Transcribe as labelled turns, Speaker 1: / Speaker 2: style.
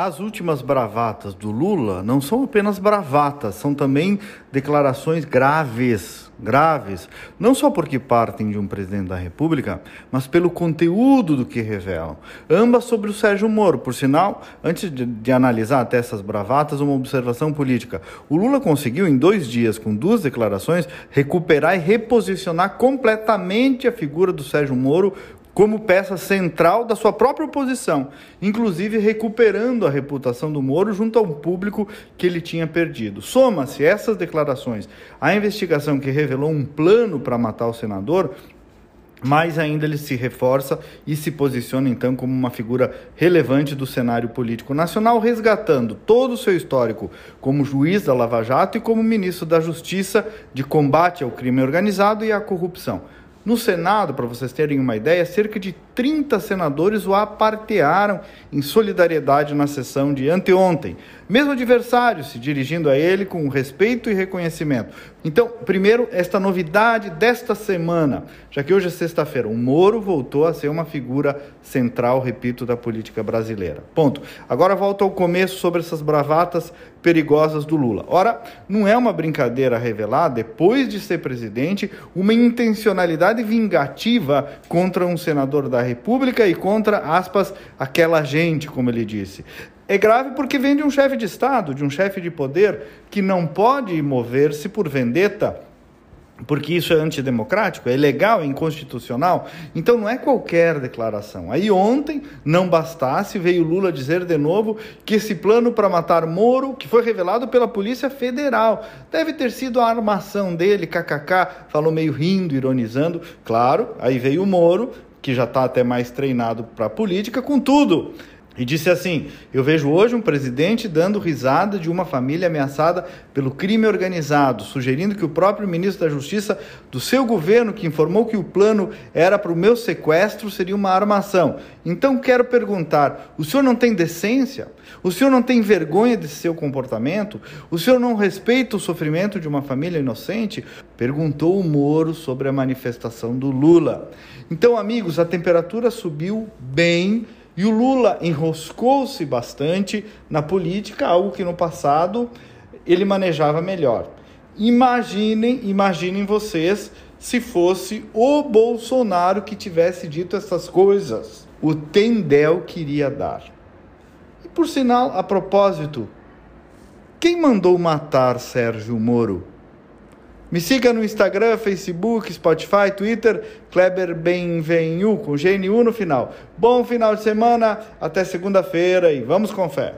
Speaker 1: As últimas bravatas do Lula não são apenas bravatas, são também declarações graves, graves, não só porque partem de um presidente da República, mas pelo conteúdo do que revelam. Ambas sobre o Sérgio Moro, por sinal, antes de, de analisar até essas bravatas, uma observação política. O Lula conseguiu, em dois dias, com duas declarações, recuperar e reposicionar completamente a figura do Sérgio Moro como peça central da sua própria oposição, inclusive recuperando a reputação do Moro junto ao público que ele tinha perdido. Soma-se essas declarações à investigação que revelou um plano para matar o senador, mais ainda ele se reforça e se posiciona então como uma figura relevante do cenário político nacional, resgatando todo o seu histórico como juiz da Lava Jato e como ministro da Justiça de combate ao crime organizado e à corrupção. No Senado, para vocês terem uma ideia, cerca de 30 senadores o apartearam em solidariedade na sessão de anteontem. Mesmo adversário se dirigindo a ele com respeito e reconhecimento. Então, primeiro, esta novidade desta semana, já que hoje é sexta-feira, o Moro voltou a ser uma figura central, repito, da política brasileira. Ponto. Agora volto ao começo sobre essas bravatas perigosas do Lula. Ora, não é uma brincadeira revelar, depois de ser presidente, uma intencionalidade vingativa contra um senador da República e contra, aspas, aquela gente, como ele disse. É grave porque vem de um chefe de Estado, de um chefe de poder que não pode mover-se por vendetta, porque isso é antidemocrático, é ilegal, é inconstitucional. Então não é qualquer declaração. Aí ontem, não bastasse, veio Lula dizer de novo que esse plano para matar Moro, que foi revelado pela Polícia Federal, deve ter sido a armação dele, kkk, falou meio rindo, ironizando. Claro, aí veio o Moro, que já está até mais treinado para política, com tudo. E disse assim: Eu vejo hoje um presidente dando risada de uma família ameaçada pelo crime organizado, sugerindo que o próprio ministro da Justiça do seu governo, que informou que o plano era para o meu sequestro, seria uma armação. Então quero perguntar: o senhor não tem decência? O senhor não tem vergonha de seu comportamento? O senhor não respeita o sofrimento de uma família inocente? Perguntou o Moro sobre a manifestação do Lula. Então, amigos, a temperatura subiu bem e o Lula enroscou-se bastante na política, algo que no passado ele manejava melhor. Imaginem, imaginem vocês se fosse o Bolsonaro que tivesse dito essas coisas. O Tendel queria dar. E por sinal, a propósito, quem mandou matar Sérgio Moro? Me siga no Instagram, Facebook, Spotify, Twitter, Kleber Benvenu, com GNU no final. Bom final de semana, até segunda-feira e vamos com fé.